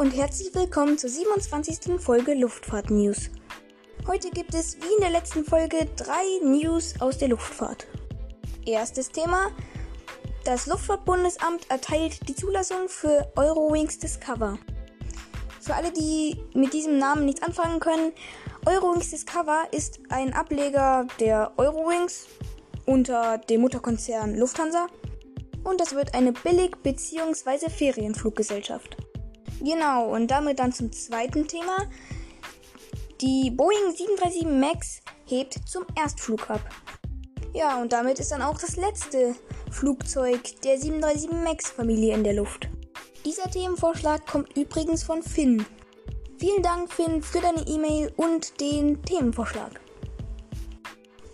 und herzlich willkommen zur 27. Folge Luftfahrt News. Heute gibt es wie in der letzten Folge drei News aus der Luftfahrt. Erstes Thema. Das Luftfahrtbundesamt erteilt die Zulassung für Eurowings Discover. Für alle, die mit diesem Namen nichts anfangen können, Eurowings Discover ist ein Ableger der Eurowings unter dem Mutterkonzern Lufthansa und das wird eine Billig- bzw. Ferienfluggesellschaft. Genau, und damit dann zum zweiten Thema. Die Boeing 737 MAX hebt zum Erstflug ab. Ja, und damit ist dann auch das letzte Flugzeug der 737 MAX Familie in der Luft. Dieser Themenvorschlag kommt übrigens von Finn. Vielen Dank, Finn, für deine E-Mail und den Themenvorschlag.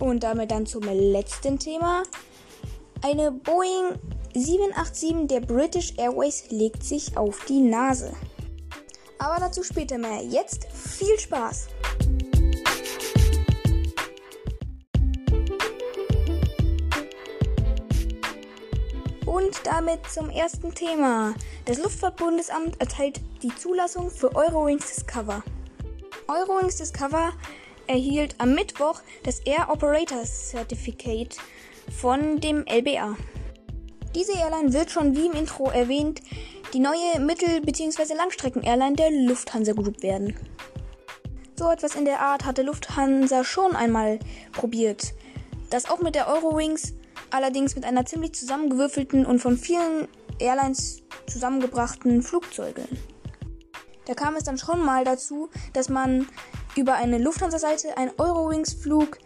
Und damit dann zum letzten Thema. Eine Boeing 787 der British Airways legt sich auf die Nase. Aber dazu später mehr. Jetzt viel Spaß! Und damit zum ersten Thema. Das Luftfahrtbundesamt erteilt die Zulassung für Eurowings Discover. Eurowings Discover erhielt am Mittwoch das Air Operators Certificate von dem LBA. Diese Airline wird schon wie im Intro erwähnt die neue Mittel- bzw. Langstrecken-Airline der Lufthansa Group werden. So etwas in der Art hatte Lufthansa schon einmal probiert. Das auch mit der Eurowings, allerdings mit einer ziemlich zusammengewürfelten und von vielen Airlines zusammengebrachten Flugzeuge. Da kam es dann schon mal dazu, dass man über eine Lufthansa-Seite einen Eurowings-Flug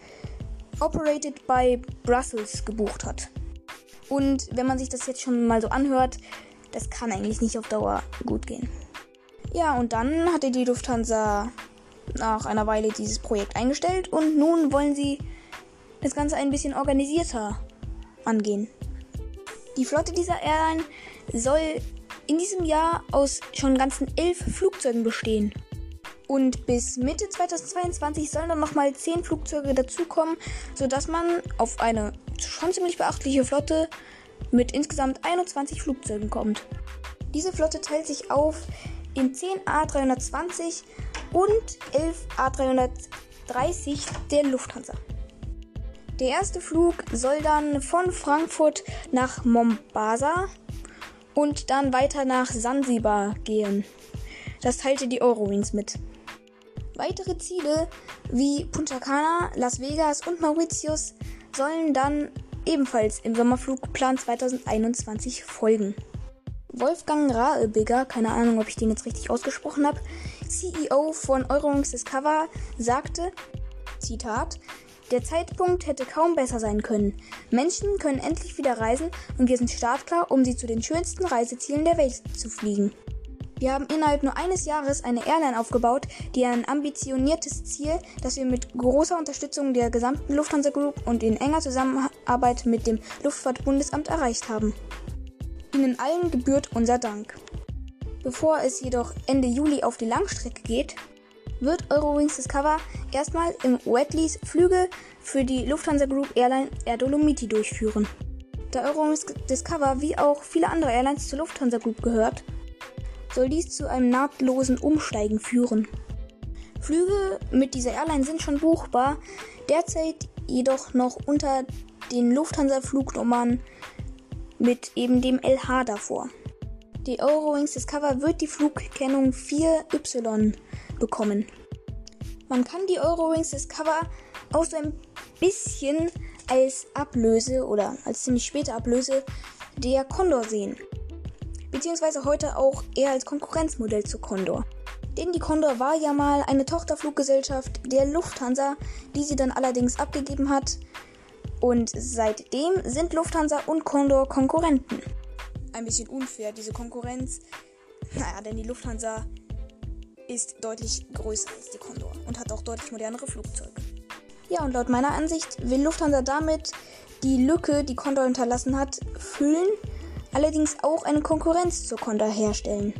operated by Brussels gebucht hat. Und wenn man sich das jetzt schon mal so anhört, das kann eigentlich nicht auf Dauer gut gehen. Ja, und dann hatte die Lufthansa nach einer Weile dieses Projekt eingestellt und nun wollen sie das Ganze ein bisschen organisierter angehen. Die Flotte dieser Airline soll in diesem Jahr aus schon ganzen elf Flugzeugen bestehen. Und bis Mitte 2022 sollen dann nochmal 10 Flugzeuge dazukommen, sodass man auf eine schon ziemlich beachtliche Flotte mit insgesamt 21 Flugzeugen kommt. Diese Flotte teilt sich auf in 10 A320 und 11 A330 der Lufthansa. Der erste Flug soll dann von Frankfurt nach Mombasa und dann weiter nach Sansibar gehen. Das teilte die Eurowings mit. Weitere Ziele wie Punta Cana, Las Vegas und Mauritius sollen dann ebenfalls im Sommerflugplan 2021 folgen. Wolfgang Raebigger, keine Ahnung, ob ich den jetzt richtig ausgesprochen habe, CEO von Eurowings Discover, sagte, Zitat, der Zeitpunkt hätte kaum besser sein können. Menschen können endlich wieder reisen und wir sind startklar, um sie zu den schönsten Reisezielen der Welt zu fliegen. Wir haben innerhalb nur eines Jahres eine Airline aufgebaut, die ein ambitioniertes Ziel, das wir mit großer Unterstützung der gesamten Lufthansa Group und in enger Zusammenarbeit mit dem Luftfahrtbundesamt erreicht haben. Ihnen allen gebührt unser Dank. Bevor es jedoch Ende Juli auf die Langstrecke geht, wird Eurowings Discover erstmal im Wetleys Flüge für die Lufthansa Group Airline Air Dolomiti durchführen. Da Eurowings Discover wie auch viele andere Airlines zur Lufthansa Group gehört, soll dies zu einem nahtlosen Umsteigen führen. Flüge mit dieser Airline sind schon buchbar, derzeit jedoch noch unter den Lufthansa-Flugnummern mit eben dem LH davor. Die Eurowings Discover wird die Flugkennung 4Y bekommen. Man kann die Eurowings Discover auch so ein bisschen als Ablöse oder als ziemlich späte Ablöse der Condor sehen beziehungsweise heute auch eher als Konkurrenzmodell zu Condor. Denn die Condor war ja mal eine Tochterfluggesellschaft der Lufthansa, die sie dann allerdings abgegeben hat. Und seitdem sind Lufthansa und Condor Konkurrenten. Ein bisschen unfair, diese Konkurrenz. Naja, denn die Lufthansa ist deutlich größer als die Condor und hat auch deutlich modernere Flugzeuge. Ja, und laut meiner Ansicht will Lufthansa damit die Lücke, die Condor hinterlassen hat, füllen allerdings auch eine Konkurrenz zur Conda herstellen.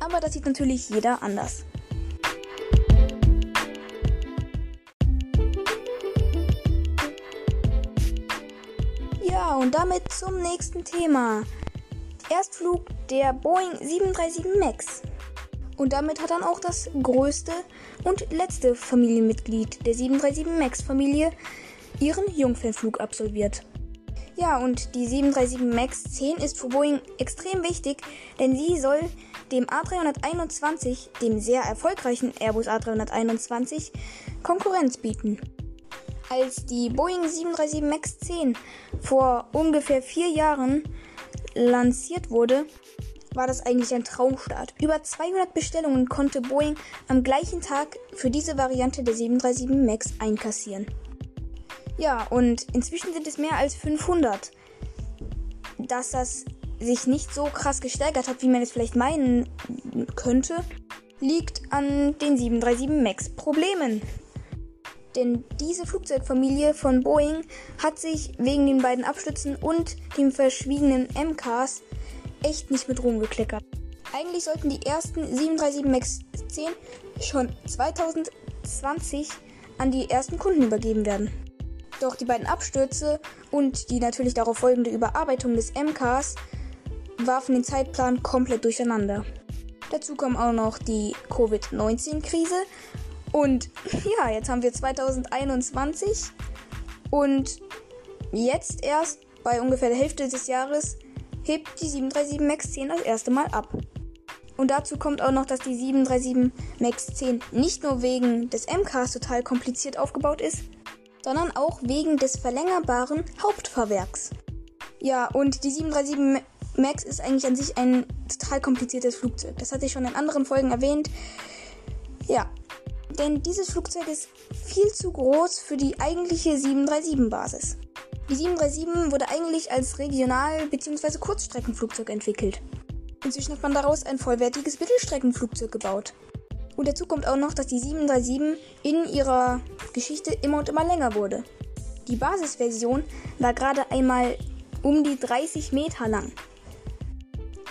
Aber das sieht natürlich jeder anders. Ja, und damit zum nächsten Thema. Erstflug der Boeing 737 MAX. Und damit hat dann auch das größte und letzte Familienmitglied der 737 MAX Familie ihren Jungfernflug absolviert. Ja, und die 737 MAX 10 ist für Boeing extrem wichtig, denn sie soll dem A321, dem sehr erfolgreichen Airbus A321, Konkurrenz bieten. Als die Boeing 737 MAX 10 vor ungefähr vier Jahren lanciert wurde, war das eigentlich ein Traumstart. Über 200 Bestellungen konnte Boeing am gleichen Tag für diese Variante der 737 MAX einkassieren. Ja, und inzwischen sind es mehr als 500. Dass das sich nicht so krass gesteigert hat, wie man es vielleicht meinen könnte, liegt an den 737 MAX Problemen. Denn diese Flugzeugfamilie von Boeing hat sich wegen den beiden Abstürzen und dem verschwiegenen MCAS echt nicht mit Ruhm gekleckert. Eigentlich sollten die ersten 737 MAX 10 schon 2020 an die ersten Kunden übergeben werden. Doch die beiden Abstürze und die natürlich darauf folgende Überarbeitung des MCAS warfen den Zeitplan komplett durcheinander. Dazu kommen auch noch die Covid-19-Krise und ja, jetzt haben wir 2021 und jetzt erst bei ungefähr der Hälfte des Jahres hebt die 737 MAX 10 das erste Mal ab. Und dazu kommt auch noch, dass die 737 MAX 10 nicht nur wegen des MCAS total kompliziert aufgebaut ist, sondern auch wegen des verlängerbaren Hauptfahrwerks. Ja, und die 737 MAX ist eigentlich an sich ein total kompliziertes Flugzeug. Das hatte ich schon in anderen Folgen erwähnt. Ja, denn dieses Flugzeug ist viel zu groß für die eigentliche 737-Basis. Die 737 wurde eigentlich als Regional- bzw. Kurzstreckenflugzeug entwickelt. Inzwischen hat man daraus ein vollwertiges Mittelstreckenflugzeug gebaut. Und dazu kommt auch noch, dass die 737 in ihrer Geschichte immer und immer länger wurde. Die Basisversion war gerade einmal um die 30 Meter lang.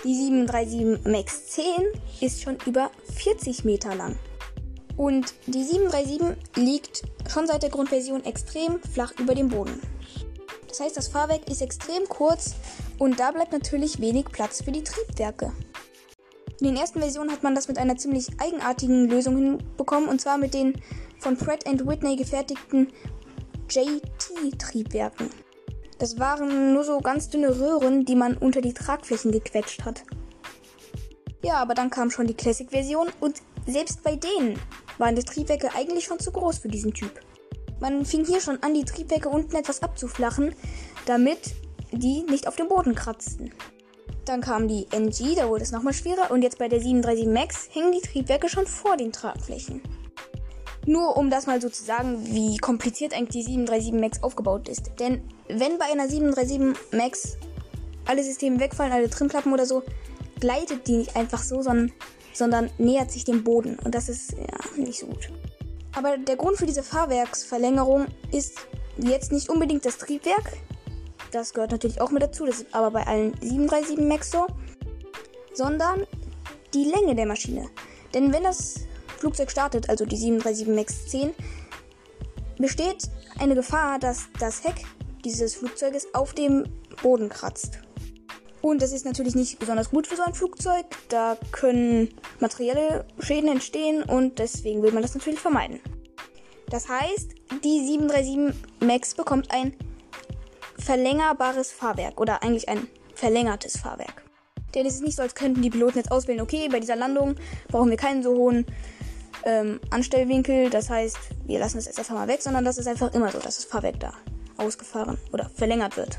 Die 737 MAX 10 ist schon über 40 Meter lang. Und die 737 liegt schon seit der Grundversion extrem flach über dem Boden. Das heißt, das Fahrwerk ist extrem kurz und da bleibt natürlich wenig Platz für die Triebwerke. In den ersten Versionen hat man das mit einer ziemlich eigenartigen Lösung hinbekommen und zwar mit den von Pratt Whitney gefertigten JT-Triebwerken. Das waren nur so ganz dünne Röhren, die man unter die Tragflächen gequetscht hat. Ja, aber dann kam schon die Classic-Version und selbst bei denen waren die Triebwerke eigentlich schon zu groß für diesen Typ. Man fing hier schon an, die Triebwerke unten etwas abzuflachen, damit die nicht auf dem Boden kratzten. Dann kam die NG, da wurde es nochmal schwerer und jetzt bei der 737 MAX hängen die Triebwerke schon vor den Tragflächen. Nur um das mal so zu sagen, wie kompliziert eigentlich die 737 MAX aufgebaut ist. Denn wenn bei einer 737 MAX alle Systeme wegfallen, alle Trimklappen oder so, gleitet die nicht einfach so, sondern, sondern nähert sich dem Boden. Und das ist ja nicht so gut. Aber der Grund für diese Fahrwerksverlängerung ist jetzt nicht unbedingt das Triebwerk. Das gehört natürlich auch mit dazu. Das ist aber bei allen 737 MAX so. Sondern die Länge der Maschine. Denn wenn das Flugzeug startet, also die 737 MAX 10, besteht eine Gefahr, dass das Heck dieses Flugzeuges auf dem Boden kratzt. Und das ist natürlich nicht besonders gut für so ein Flugzeug. Da können materielle Schäden entstehen und deswegen will man das natürlich vermeiden. Das heißt, die 737 MAX bekommt ein verlängerbares Fahrwerk oder eigentlich ein verlängertes Fahrwerk. Denn es ist nicht so, als könnten die Piloten jetzt auswählen, okay, bei dieser Landung brauchen wir keinen so hohen ähm, Anstellwinkel, das heißt, wir lassen es jetzt einfach mal weg, sondern das ist einfach immer so, dass das Fahrwerk da ausgefahren oder verlängert wird.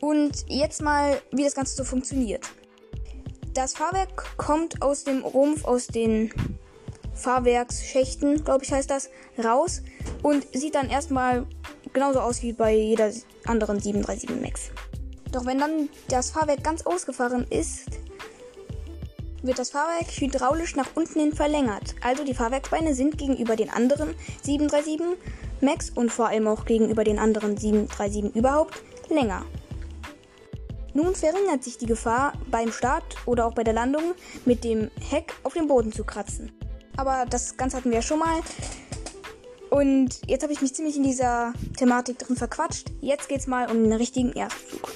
Und jetzt mal, wie das Ganze so funktioniert. Das Fahrwerk kommt aus dem Rumpf, aus den Fahrwerksschächten, glaube ich heißt das, raus und sieht dann erstmal genauso aus wie bei jeder anderen 737 MAX. Doch wenn dann das Fahrwerk ganz ausgefahren ist, wird das Fahrwerk hydraulisch nach unten hin verlängert. Also die Fahrwerksbeine sind gegenüber den anderen 737 MAX und vor allem auch gegenüber den anderen 737 überhaupt länger. Nun verringert sich die Gefahr, beim Start oder auch bei der Landung mit dem Heck auf den Boden zu kratzen. Aber das Ganze hatten wir ja schon mal. Und jetzt habe ich mich ziemlich in dieser Thematik drin verquatscht. Jetzt geht's mal um den richtigen Erstflug.